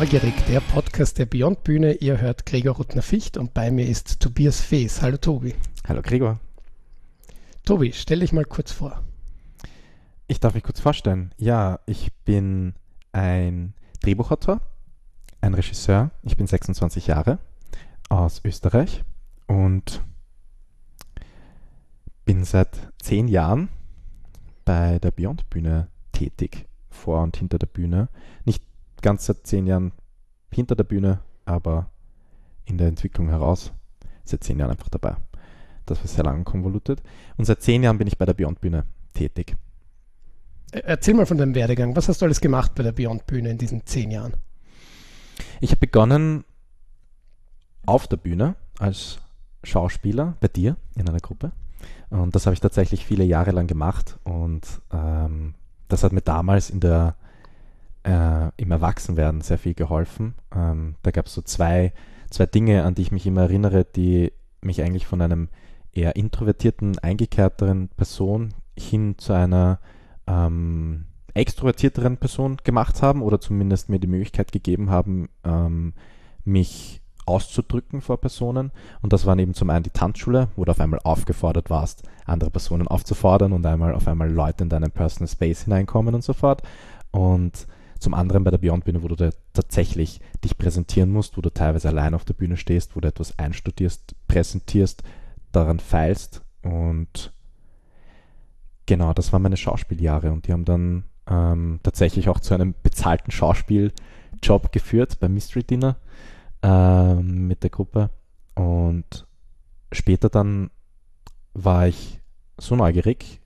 Neugierig, der Podcast der Beyond Bühne. Ihr hört Gregor Ruttner-Ficht und bei mir ist Tobias Fees. Hallo Tobi. Hallo Gregor. Tobi, stell dich mal kurz vor. Ich darf mich kurz vorstellen. Ja, ich bin ein Drehbuchautor, ein Regisseur. Ich bin 26 Jahre aus Österreich und bin seit zehn Jahren bei der Beyond Bühne tätig, vor und hinter der Bühne. Nicht ganz seit zehn Jahren hinter der Bühne, aber in der Entwicklung heraus seit zehn Jahren einfach dabei. Das war sehr lang konvolutet. Und seit zehn Jahren bin ich bei der Beyond Bühne tätig. Erzähl mal von deinem Werdegang. Was hast du alles gemacht bei der Beyond Bühne in diesen zehn Jahren? Ich habe begonnen auf der Bühne als Schauspieler bei dir in einer Gruppe. Und das habe ich tatsächlich viele Jahre lang gemacht. Und ähm, das hat mir damals in der, äh, im Erwachsenwerden sehr viel geholfen. Ähm, da gab es so zwei, zwei Dinge, an die ich mich immer erinnere, die mich eigentlich von einem eher introvertierten, eingekehrteren Person hin zu einer ähm, extrovertierteren Person gemacht haben oder zumindest mir die Möglichkeit gegeben haben, ähm, mich auszudrücken vor Personen. Und das waren eben zum einen die Tanzschule, wo du auf einmal aufgefordert warst, andere Personen aufzufordern und einmal auf einmal Leute in deinen Personal Space hineinkommen und so fort. Und zum anderen bei der Beyond Bühne, wo du da tatsächlich dich präsentieren musst, wo du teilweise allein auf der Bühne stehst, wo du etwas einstudierst, präsentierst, daran feilst. Und genau, das waren meine Schauspieljahre. Und die haben dann ähm, tatsächlich auch zu einem bezahlten Schauspieljob geführt beim Mystery Dinner ähm, mit der Gruppe. Und später dann war ich so neugierig,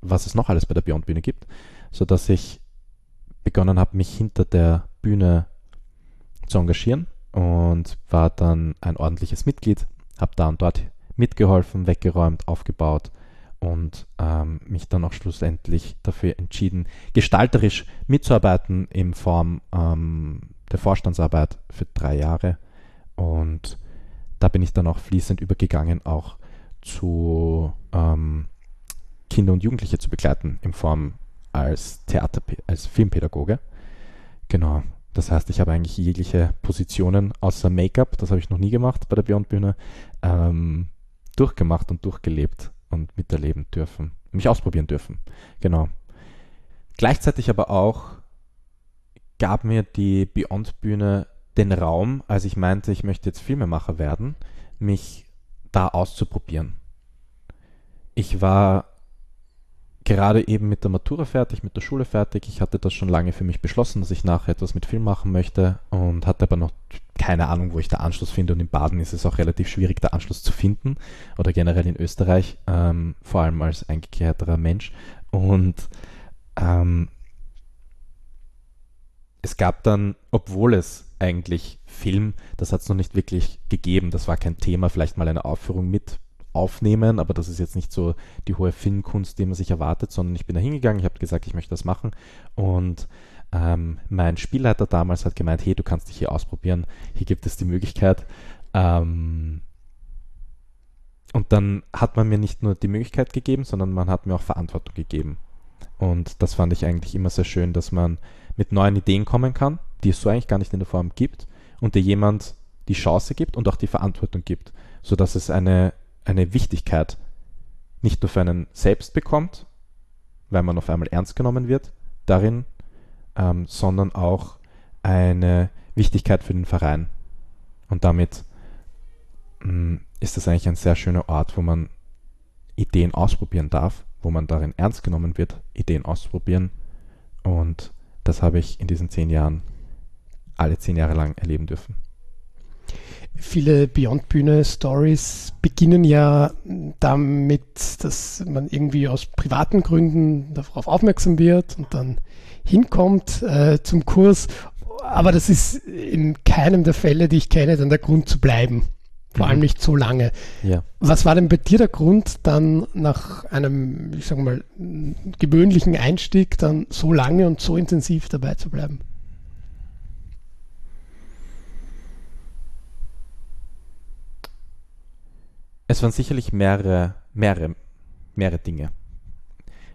was es noch alles bei der Beyond Bühne gibt, sodass ich begonnen habe, mich hinter der Bühne zu engagieren und war dann ein ordentliches Mitglied, habe da und dort mitgeholfen, weggeräumt, aufgebaut und ähm, mich dann auch schlussendlich dafür entschieden, gestalterisch mitzuarbeiten in Form ähm, der Vorstandsarbeit für drei Jahre. Und da bin ich dann auch fließend übergegangen, auch zu ähm, Kinder und Jugendliche zu begleiten in Form als Theater, als Filmpädagoge. Genau. Das heißt, ich habe eigentlich jegliche Positionen außer Make-up, das habe ich noch nie gemacht bei der Beyond Bühne, ähm, durchgemacht und durchgelebt und miterleben dürfen, mich ausprobieren dürfen. Genau. Gleichzeitig aber auch gab mir die Beyond Bühne den Raum, als ich meinte, ich möchte jetzt Filmemacher werden, mich da auszuprobieren. Ich war gerade eben mit der Matura fertig, mit der Schule fertig. Ich hatte das schon lange für mich beschlossen, dass ich nachher etwas mit Film machen möchte und hatte aber noch keine Ahnung, wo ich da Anschluss finde. Und in Baden ist es auch relativ schwierig, da Anschluss zu finden oder generell in Österreich, ähm, vor allem als eingekehrterer Mensch. Und ähm, es gab dann, obwohl es eigentlich Film, das hat es noch nicht wirklich gegeben, das war kein Thema, vielleicht mal eine Aufführung mit aufnehmen, aber das ist jetzt nicht so die hohe Filmkunst, die man sich erwartet, sondern ich bin da hingegangen, ich habe gesagt, ich möchte das machen und ähm, mein Spielleiter damals hat gemeint, hey, du kannst dich hier ausprobieren, hier gibt es die Möglichkeit. Ähm, und dann hat man mir nicht nur die Möglichkeit gegeben, sondern man hat mir auch Verantwortung gegeben. Und das fand ich eigentlich immer sehr schön, dass man mit neuen Ideen kommen kann, die es so eigentlich gar nicht in der Form gibt, und dir jemand die Chance gibt und auch die Verantwortung gibt, sodass es eine eine Wichtigkeit nicht nur für einen selbst bekommt, weil man auf einmal ernst genommen wird darin, ähm, sondern auch eine Wichtigkeit für den Verein. Und damit mh, mm, ist das eigentlich ein sehr schöner Ort, wo man Ideen ausprobieren darf, wo man darin ernst genommen wird, Ideen auszuprobieren. Und das habe ich in diesen zehn Jahren alle zehn Jahre lang erleben dürfen. Viele Beyond Bühne Stories beginnen ja damit, dass man irgendwie aus privaten Gründen darauf aufmerksam wird und dann hinkommt äh, zum Kurs. Aber das ist in keinem der Fälle, die ich kenne, dann der Grund zu bleiben. Vor mhm. allem nicht so lange. Ja. Was war denn bei dir der Grund, dann nach einem, ich sag mal, gewöhnlichen Einstieg dann so lange und so intensiv dabei zu bleiben? Es waren sicherlich mehrere, mehrere, mehrere Dinge.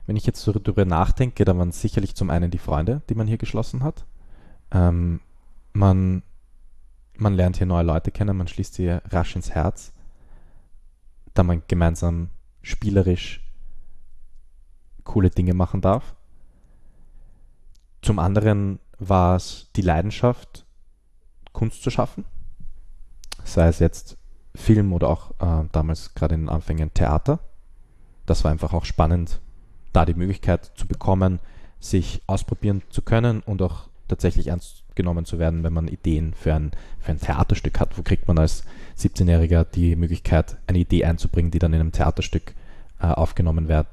Wenn ich jetzt so darüber nachdenke, dann waren sicherlich zum einen die Freunde, die man hier geschlossen hat. Ähm, man, man lernt hier neue Leute kennen, man schließt sie rasch ins Herz, da man gemeinsam spielerisch coole Dinge machen darf. Zum anderen war es die Leidenschaft, Kunst zu schaffen, sei es jetzt Film oder auch äh, damals gerade in den Anfängen Theater. Das war einfach auch spannend, da die Möglichkeit zu bekommen, sich ausprobieren zu können und auch tatsächlich ernst genommen zu werden, wenn man Ideen für ein, für ein Theaterstück hat. Wo kriegt man als 17-Jähriger die Möglichkeit, eine Idee einzubringen, die dann in einem Theaterstück äh, aufgenommen, werd,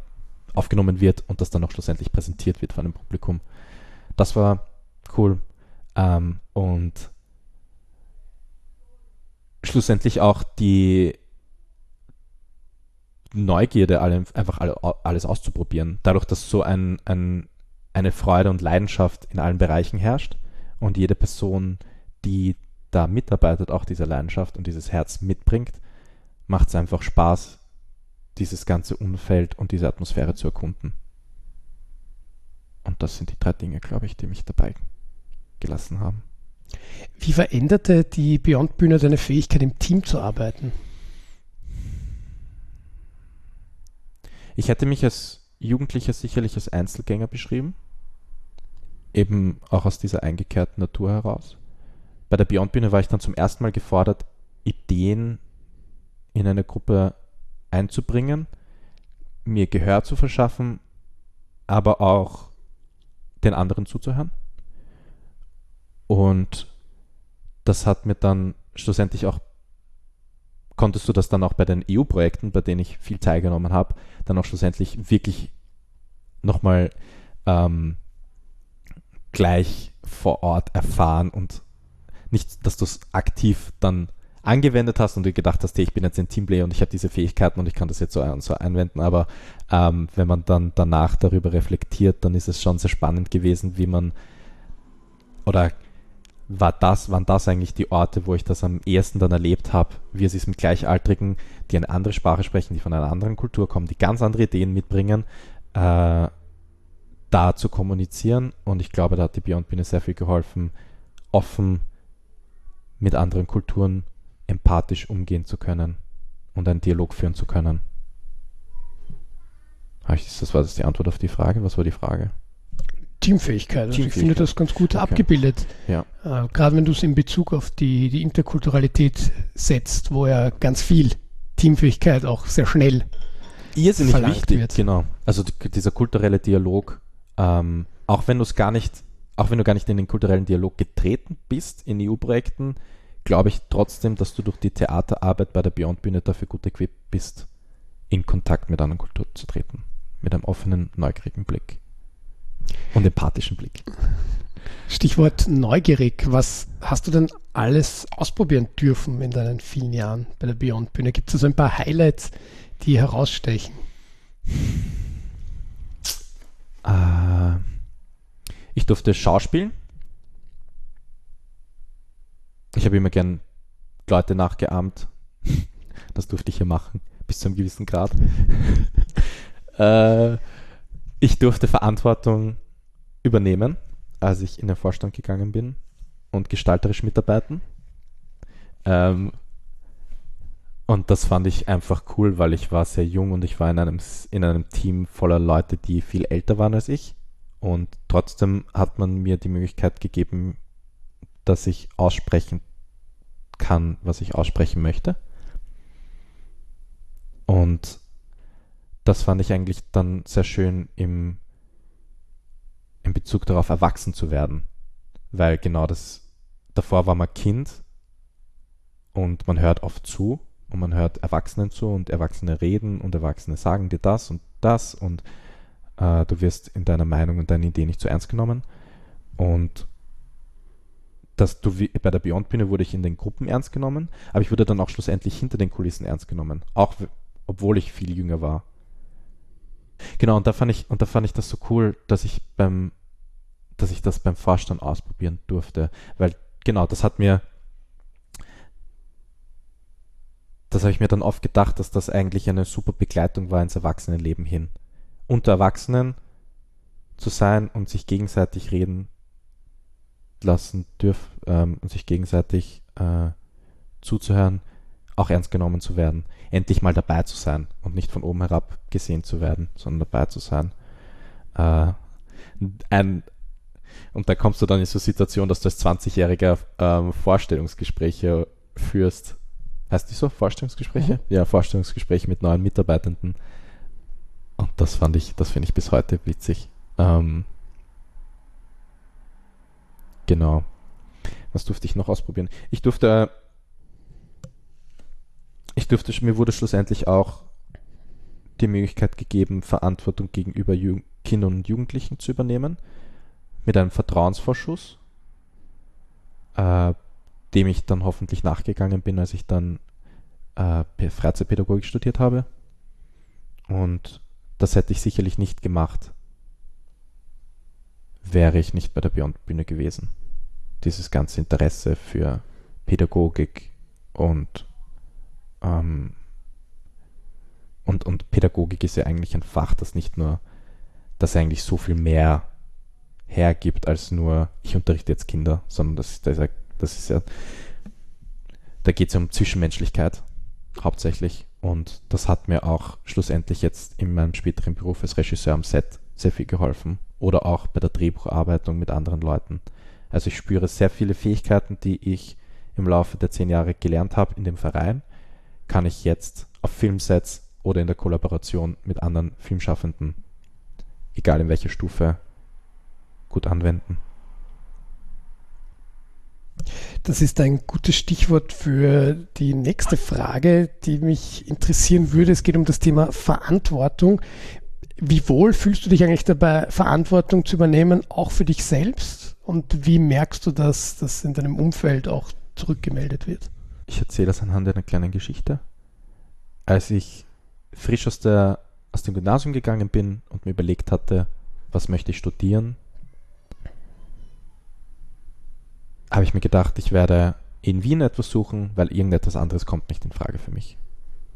aufgenommen wird und das dann auch schlussendlich präsentiert wird von einem Publikum. Das war cool. Ähm, und schlussendlich auch die Neugierde, einfach alle, alles auszuprobieren. Dadurch, dass so ein, ein, eine Freude und Leidenschaft in allen Bereichen herrscht und jede Person, die da mitarbeitet, auch diese Leidenschaft und dieses Herz mitbringt, macht es einfach Spaß, dieses ganze Umfeld und diese Atmosphäre zu erkunden. Und das sind die drei Dinge, glaube ich, die mich dabei gelassen haben. Wie veränderte die Beyond Bühne deine Fähigkeit, im Team zu arbeiten? Ich hätte mich als Jugendlicher sicherlich als Einzelgänger beschrieben. Eben auch aus dieser eingekehrten Natur heraus. Bei der Beyond Bühne war ich dann zum ersten Mal gefordert, Ideen in eine Gruppe einzubringen, mir Gehör zu verschaffen, aber auch den anderen zuzuhören. Und das hat mir dann schlussendlich auch, konntest du das dann auch bei den EU-Projekten, bei denen ich viel teilgenommen habe, dann auch schlussendlich wirklich nochmal ähm, gleich vor Ort erfahren und nicht, dass du es aktiv dann angewendet hast und du gedacht hast, hey, ich bin jetzt ein Teamplayer und ich habe diese Fähigkeiten und ich kann das jetzt so, so einwenden, aber ähm, wenn man dann danach darüber reflektiert, dann ist es schon sehr spannend gewesen, wie man oder war das, waren das eigentlich die Orte, wo ich das am ehesten dann erlebt habe, wie es ist mit Gleichaltrigen, die eine andere Sprache sprechen, die von einer anderen Kultur kommen, die ganz andere Ideen mitbringen, äh, da zu kommunizieren. Und ich glaube, da hat die Beyond Bühne sehr viel geholfen, offen mit anderen Kulturen empathisch umgehen zu können und einen Dialog führen zu können. Das war das die Antwort auf die Frage. Was war die Frage? Teamfähigkeit. Also ich finde das ganz gut okay. abgebildet. Ja. Äh, gerade wenn du es in Bezug auf die, die Interkulturalität setzt, wo ja ganz viel Teamfähigkeit auch sehr schnell Irrsinnig wichtig, wird. genau. Also dieser kulturelle Dialog, ähm, auch wenn du es gar nicht, auch wenn du gar nicht in den kulturellen Dialog getreten bist in EU-Projekten, glaube ich trotzdem, dass du durch die Theaterarbeit bei der Beyond Bühne dafür gut equipped bist, in Kontakt mit anderen Kulturen zu treten. Mit einem offenen, neugierigen Blick. Und empathischen Blick. Stichwort neugierig. Was hast du denn alles ausprobieren dürfen in deinen vielen Jahren bei der Beyond Bühne? Gibt es also ein paar Highlights, die herausstechen? Äh, ich durfte Schauspielen. Ich habe immer gern Leute nachgeahmt. Das durfte ich hier machen, bis zu einem gewissen Grad. äh, ich durfte Verantwortung übernehmen, als ich in den Vorstand gegangen bin und gestalterisch mitarbeiten. Ähm, und das fand ich einfach cool, weil ich war sehr jung und ich war in einem, in einem Team voller Leute, die viel älter waren als ich. Und trotzdem hat man mir die Möglichkeit gegeben, dass ich aussprechen kann, was ich aussprechen möchte. Und das fand ich eigentlich dann sehr schön im, in Bezug darauf, erwachsen zu werden. Weil genau das, davor war man Kind und man hört oft zu und man hört Erwachsenen zu und Erwachsene reden und Erwachsene sagen dir das und das und äh, du wirst in deiner Meinung und deiner Idee nicht so ernst genommen. Und dass du bei der Beyond Bühne wurde ich in den Gruppen ernst genommen, aber ich wurde dann auch schlussendlich hinter den Kulissen ernst genommen, auch obwohl ich viel jünger war. Genau, und da fand ich, und da fand ich das so cool, dass ich beim, dass ich das beim Vorstand ausprobieren durfte. Weil, genau, das hat mir, das habe ich mir dann oft gedacht, dass das eigentlich eine super Begleitung war ins Erwachsenenleben hin. Unter Erwachsenen zu sein und sich gegenseitig reden lassen dürfen ähm, und sich gegenseitig äh, zuzuhören, auch ernst genommen zu werden, endlich mal dabei zu sein und nicht von oben herab gesehen zu werden, sondern dabei zu sein. Äh, ein, und da kommst du dann in so eine Situation, dass du als 20-Jähriger ähm, Vorstellungsgespräche führst. Heißt die so? Vorstellungsgespräche? Mhm. Ja, Vorstellungsgespräche mit neuen Mitarbeitenden. Und das fand ich, das finde ich bis heute witzig. Ähm, genau. Was durfte ich noch ausprobieren? Ich durfte, durfte, mir wurde schlussendlich auch die Möglichkeit gegeben, Verantwortung gegenüber Ju Kindern und Jugendlichen zu übernehmen mit einem Vertrauensvorschuss, äh, dem ich dann hoffentlich nachgegangen bin, als ich dann äh, Freizeitpädagogik studiert habe. Und das hätte ich sicherlich nicht gemacht, wäre ich nicht bei der Beyond Bühne gewesen. Dieses ganze Interesse für Pädagogik und, ähm, und, und Pädagogik ist ja eigentlich ein Fach, das nicht nur, das eigentlich so viel mehr hergibt als nur, ich unterrichte jetzt Kinder, sondern das, das, das ist ja, da geht es ja um Zwischenmenschlichkeit hauptsächlich. Und das hat mir auch schlussendlich jetzt in meinem späteren Beruf als Regisseur am Set sehr viel geholfen. Oder auch bei der Drehbucharbeitung mit anderen Leuten. Also ich spüre sehr viele Fähigkeiten, die ich im Laufe der zehn Jahre gelernt habe in dem Verein, kann ich jetzt auf Filmsets oder in der Kollaboration mit anderen Filmschaffenden, egal in welcher Stufe, gut anwenden. Das ist ein gutes Stichwort für die nächste Frage, die mich interessieren würde. Es geht um das Thema Verantwortung. Wie wohl fühlst du dich eigentlich dabei, Verantwortung zu übernehmen, auch für dich selbst? Und wie merkst du, dass das in deinem Umfeld auch zurückgemeldet wird? Ich erzähle das anhand einer kleinen Geschichte. Als ich frisch aus, der, aus dem Gymnasium gegangen bin und mir überlegt hatte, was möchte ich studieren, habe ich mir gedacht, ich werde in Wien etwas suchen, weil irgendetwas anderes kommt nicht in Frage für mich.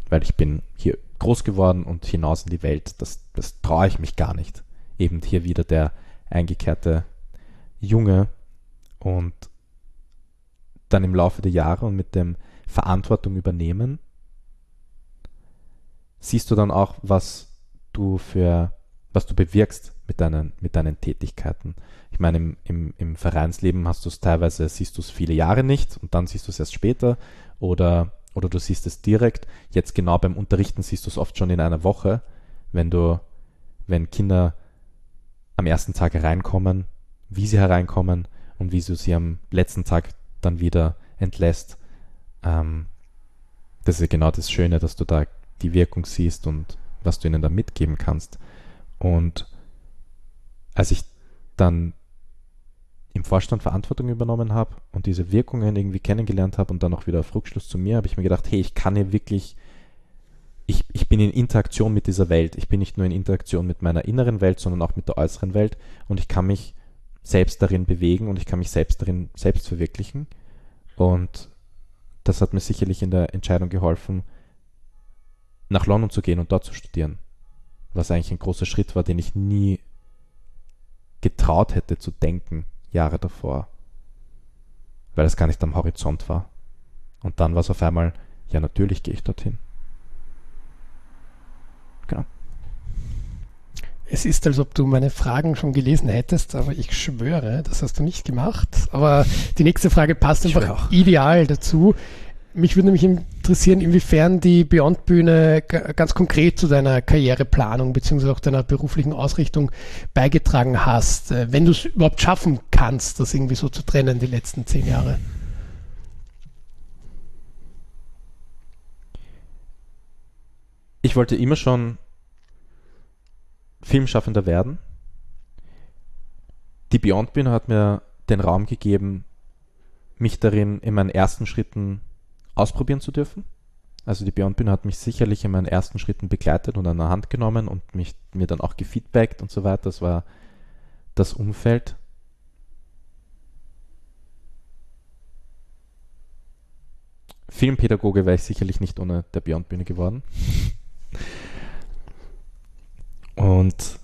Weil ich bin hier groß geworden und hinaus in die Welt, das, das traue ich mich gar nicht. Eben hier wieder der eingekehrte Junge und dann im Laufe der Jahre und mit dem Verantwortung übernehmen, siehst du dann auch, was du für, was du bewirkst mit deinen, mit deinen Tätigkeiten. Ich meine, im, im, im Vereinsleben hast du es teilweise, siehst du es viele Jahre nicht und dann siehst du es erst später oder, oder du siehst es direkt. Jetzt genau beim Unterrichten siehst du es oft schon in einer Woche, wenn du, wenn Kinder am ersten Tag hereinkommen, wie sie hereinkommen und wie du sie am letzten Tag dann wieder entlässt. Ähm, das ist genau das Schöne, dass du da die Wirkung siehst und was du ihnen da mitgeben kannst. Und als ich dann im Vorstand Verantwortung übernommen habe und diese Wirkungen irgendwie kennengelernt habe und dann auch wieder auf Rückschluss zu mir, habe ich mir gedacht, hey, ich kann hier wirklich, ich, ich bin in Interaktion mit dieser Welt. Ich bin nicht nur in Interaktion mit meiner inneren Welt, sondern auch mit der äußeren Welt und ich kann mich selbst darin bewegen und ich kann mich selbst darin selbst verwirklichen. Und das hat mir sicherlich in der Entscheidung geholfen, nach London zu gehen und dort zu studieren. Was eigentlich ein großer Schritt war, den ich nie getraut hätte zu denken, Jahre davor. Weil es gar nicht am Horizont war. Und dann war es auf einmal, ja, natürlich gehe ich dorthin. Genau. Es ist, als ob du meine Fragen schon gelesen hättest, aber ich schwöre, das hast du nicht gemacht. Aber die nächste Frage passt einfach ideal dazu. Mich würde nämlich interessieren, inwiefern die Beyond-Bühne ganz konkret zu deiner Karriereplanung bzw. auch deiner beruflichen Ausrichtung beigetragen hast, äh, wenn du es überhaupt schaffen kannst, das irgendwie so zu trennen, die letzten zehn Jahre. Ich wollte immer schon Filmschaffender werden. Die Beyond-Bühne hat mir den Raum gegeben, mich darin in meinen ersten Schritten ausprobieren zu dürfen. Also die Beyond Bühne hat mich sicherlich in meinen ersten Schritten begleitet und an der Hand genommen und mich, mir dann auch gefeedbackt und so weiter. Das war das Umfeld. Filmpädagoge wäre ich sicherlich nicht ohne der Beyond Bühne geworden. Und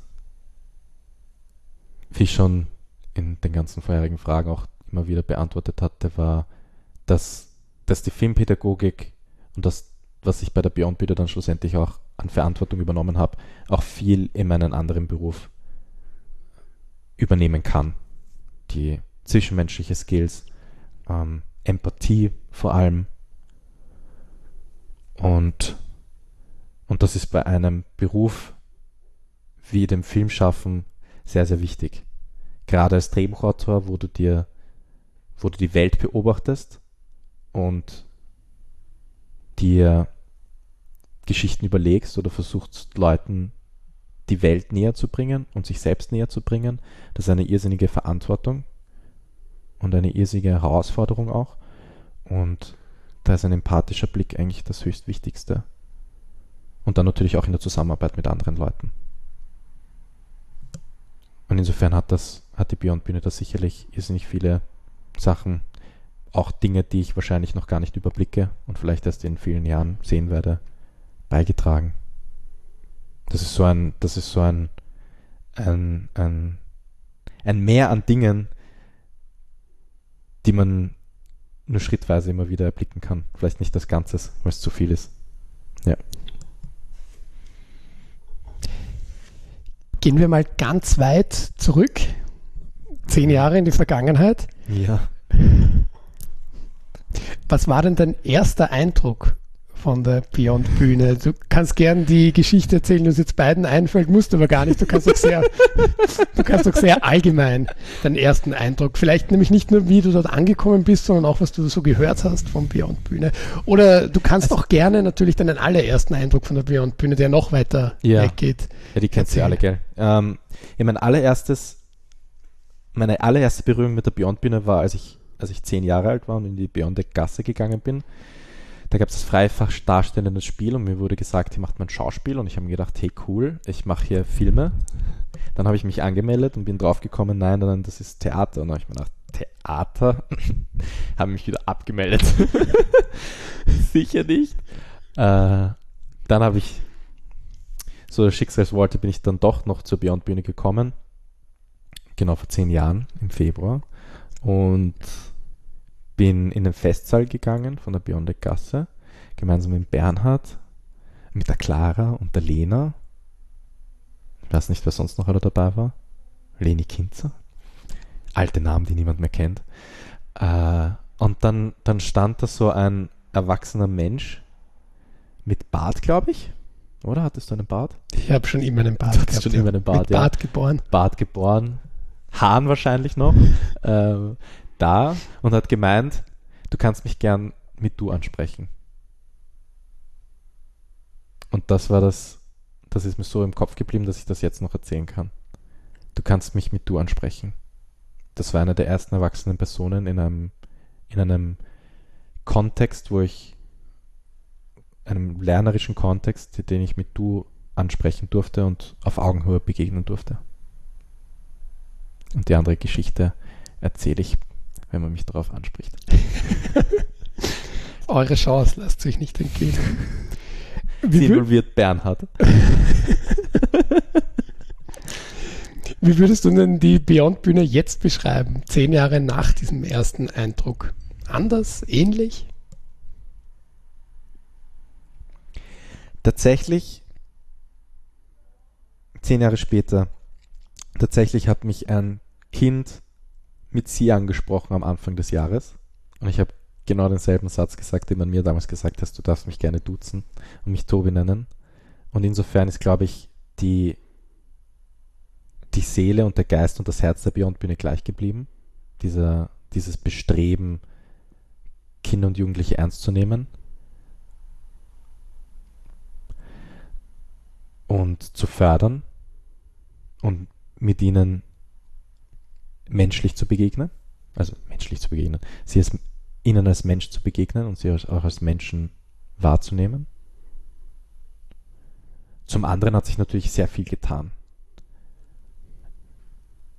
wie schon in den ganzen vorherigen Fragen auch immer wieder beantwortet hatte, war, dass, dass die Filmpädagogik und das, was ich bei der Beyond Bühne dann schlussendlich auch an Verantwortung übernommen habe, auch viel in meinen anderen Beruf übernehmen kann. Die zwischenmenschliche Skills, ähm, Empathie vor allem. Und, und das ist bei einem Beruf wie dem Filmschaffen sehr, sehr wichtig. Gerade als Drehbuchautor, wo du dir, wo du die Welt beobachtest und dir Geschichten überlegst oder versuchst Leuten die Welt näher zu bringen und sich selbst näher zu bringen. Das ist eine irrsinnige Verantwortung und eine irrsinnige Herausforderung auch. Und da ist ein empathischer Blick eigentlich das höchstwichtigste. Und dann natürlich auch in der Zusammenarbeit mit anderen Leuten. Und insofern hat das, hat die Beyond Bühne da sicherlich irrsinnig viele Sachen, auch Dinge, die ich wahrscheinlich noch gar nicht überblicke und vielleicht erst in vielen Jahren sehen werde, beigetragen. Das ist so ein, das ist so ein, ein, ein, ein Mehr an Dingen, die man nur schrittweise immer wieder erblicken kann. Vielleicht nicht das Ganze, weil es zu viel ist. Ja. Gehen wir mal ganz weit zurück, zehn Jahre in die Vergangenheit. Ja. Was war denn dein erster Eindruck von der Beyond Bühne? Du kannst gern die Geschichte erzählen, die uns jetzt beiden einfällt, musst aber gar nicht. Du kannst doch sehr, du kannst doch sehr allgemein deinen ersten Eindruck. Vielleicht nämlich nicht nur, wie du dort angekommen bist, sondern auch, was du so gehört hast von Beyond Bühne. Oder du kannst also, auch gerne natürlich deinen allerersten Eindruck von der Beyond Bühne, der noch weiter ja. weggeht. Ja, die kennst du alle, gell? Ähm, ja, mein allererstes, meine allererste Berührung mit der Beyond Bühne war, als ich als ich zehn Jahre alt war und in die Beyond Gasse gegangen bin, da gab es Freifach darstellendes Spiel und mir wurde gesagt, hier macht man Schauspiel und ich habe mir gedacht, hey cool, ich mache hier Filme. Dann habe ich mich angemeldet und bin draufgekommen, nein, nein, das ist Theater. Und dann habe ich mir gedacht, Theater? habe mich wieder abgemeldet. Sicher nicht. Äh, dann habe ich, so der Schicksalsworte, bin ich dann doch noch zur Beyond Bühne gekommen. Genau vor zehn Jahren im Februar. Und bin in den Festsaal gegangen von der Beyond Gasse, gemeinsam mit Bernhard, mit der Clara und der Lena. Ich weiß nicht, wer sonst noch alle dabei war. Leni Kinzer. Alte Namen, die niemand mehr kennt. Äh, und dann, dann stand da so ein erwachsener Mensch mit Bart, glaube ich. Oder hattest du einen Bart? Ich habe schon immer einen Bart. Du hattest schon immer einen Bart, mit Bart geboren. Bart geboren. Hahn wahrscheinlich noch. äh, da und hat gemeint, du kannst mich gern mit du ansprechen. Und das war das, das ist mir so im Kopf geblieben, dass ich das jetzt noch erzählen kann. Du kannst mich mit du ansprechen. Das war eine der ersten erwachsenen Personen in einem, in einem Kontext, wo ich, einem lernerischen Kontext, den ich mit du ansprechen durfte und auf Augenhöhe begegnen durfte. Und die andere Geschichte erzähle ich wenn man mich darauf anspricht. Eure Chance lasst sich nicht entgehen. Wie Sie involviert Bernhard. Wie würdest du denn die Beyond-Bühne jetzt beschreiben, zehn Jahre nach diesem ersten Eindruck? Anders, ähnlich? Tatsächlich, zehn Jahre später, tatsächlich hat mich ein Kind mit sie angesprochen am Anfang des Jahres. Und ich habe genau denselben Satz gesagt, den man mir damals gesagt hat, du darfst mich gerne duzen und mich Tobi nennen. Und insofern ist, glaube ich, die, die Seele und der Geist und das Herz der Beyond-Bühne gleich geblieben. Dieser, dieses Bestreben, Kinder und Jugendliche ernst zu nehmen. Und zu fördern und mit ihnen menschlich zu begegnen, also menschlich zu begegnen, sie als, ihnen als Mensch zu begegnen und sie auch als Menschen wahrzunehmen. Zum anderen hat sich natürlich sehr viel getan.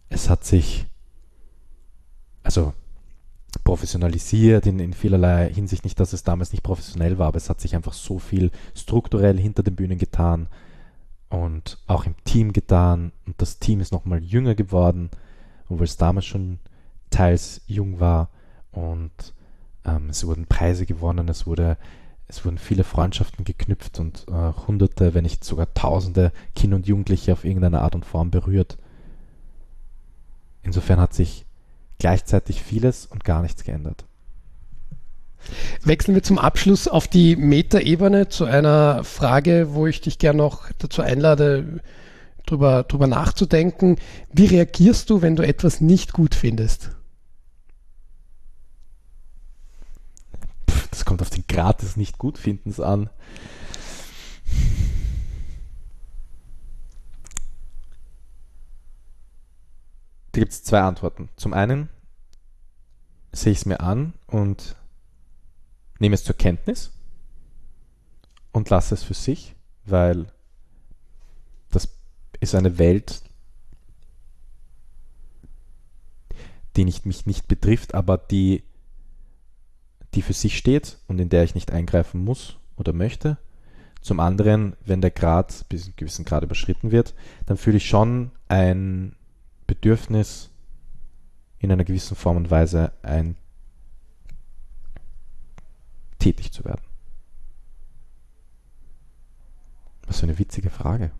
Es hat sich, also professionalisiert in, in vielerlei Hinsicht. Nicht, dass es damals nicht professionell war, aber es hat sich einfach so viel strukturell hinter den Bühnen getan und auch im Team getan. Und das Team ist nochmal jünger geworden obwohl es damals schon teils jung war und ähm, es wurden Preise gewonnen, es wurde es wurden viele Freundschaften geknüpft und äh, hunderte, wenn nicht sogar tausende Kinder und Jugendliche auf irgendeine Art und Form berührt. Insofern hat sich gleichzeitig vieles und gar nichts geändert. Wechseln wir zum Abschluss auf die Metaebene zu einer Frage, wo ich dich gerne noch dazu einlade, drüber, drüber nachzudenken. Wie reagierst du, wenn du etwas nicht gut findest? das kommt auf den Grad des Nicht-Gutfindens an. Da gibt es zwei Antworten. Zum einen sehe ich es mir an und nehme es zur Kenntnis und lasse es für sich, weil ist eine Welt, die nicht, mich nicht betrifft, aber die die für sich steht und in der ich nicht eingreifen muss oder möchte. Zum anderen, wenn der Grad bis zu einem gewissen Grad überschritten wird, dann fühle ich schon ein Bedürfnis, in einer gewissen Form und Weise ein tätig zu werden. Was für eine witzige Frage.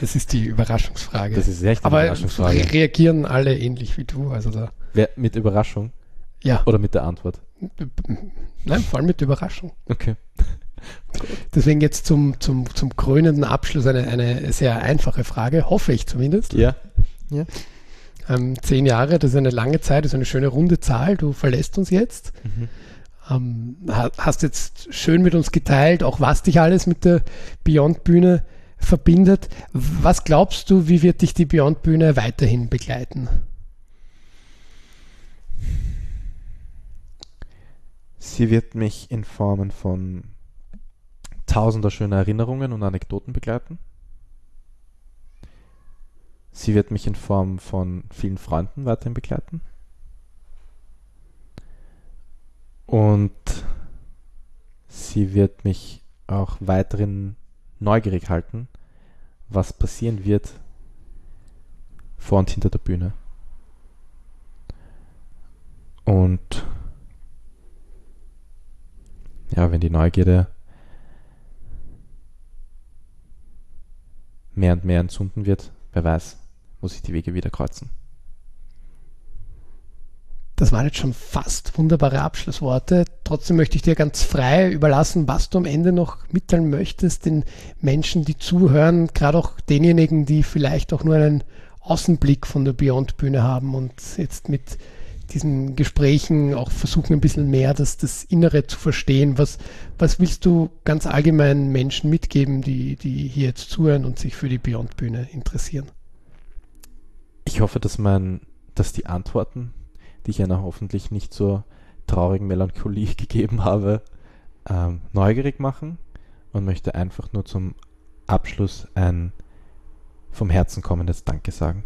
Das ist die Überraschungsfrage. Das ist echt eine Aber Überraschungsfrage. reagieren alle ähnlich wie du. Also da, Wer, mit Überraschung ja, oder mit der Antwort? nein, vor allem mit Überraschung. Okay. Deswegen jetzt zum, zum, zum krönenden Abschluss eine, eine sehr einfache Frage, hoffe ich zumindest. Ja. Ähm, zehn Jahre, das ist eine lange Zeit, das ist eine schöne runde Zahl. Du verlässt uns jetzt. Mhm. Ähm, ha- hast jetzt schön mit uns geteilt, auch was dich alles mit der Beyond-Bühne verbindet. Was glaubst du, wie wird dich die Beyond-Bühne weiterhin begleiten? Sie wird mich in Formen von tausender schöner Erinnerungen und Anekdoten begleiten. Sie wird mich in Form von vielen Freunden weiterhin begleiten. Und sie wird mich auch weiterhin neugierig halten, was passieren wird vor und hinter der Bühne. Und ja, wenn die Neugierde mehr und mehr entzünden wird, wer weiß, muss ich die Wege wieder kreuzen. Das waren jetzt schon fast wunderbare Abschlussworte. Trotzdem möchte ich dir ganz frei überlassen, was du am Ende noch mitteilen möchtest, den Menschen, die zuhören, gerade auch denjenigen, die vielleicht auch nur einen Außenblick von der Beyond-Bühne haben und jetzt mit diesen Gesprächen auch versuchen, ein bisschen mehr das, das Innere zu verstehen. Was, was willst du ganz allgemein Menschen mitgeben, die, die hier jetzt zuhören und sich für die Beyond-Bühne interessieren? Ich hoffe, dass man, dass die Antworten, die ich einer hoffentlich nicht so traurigen Melancholie gegeben habe, ähm, neugierig machen und möchte einfach nur zum Abschluss ein vom Herzen kommendes Danke sagen.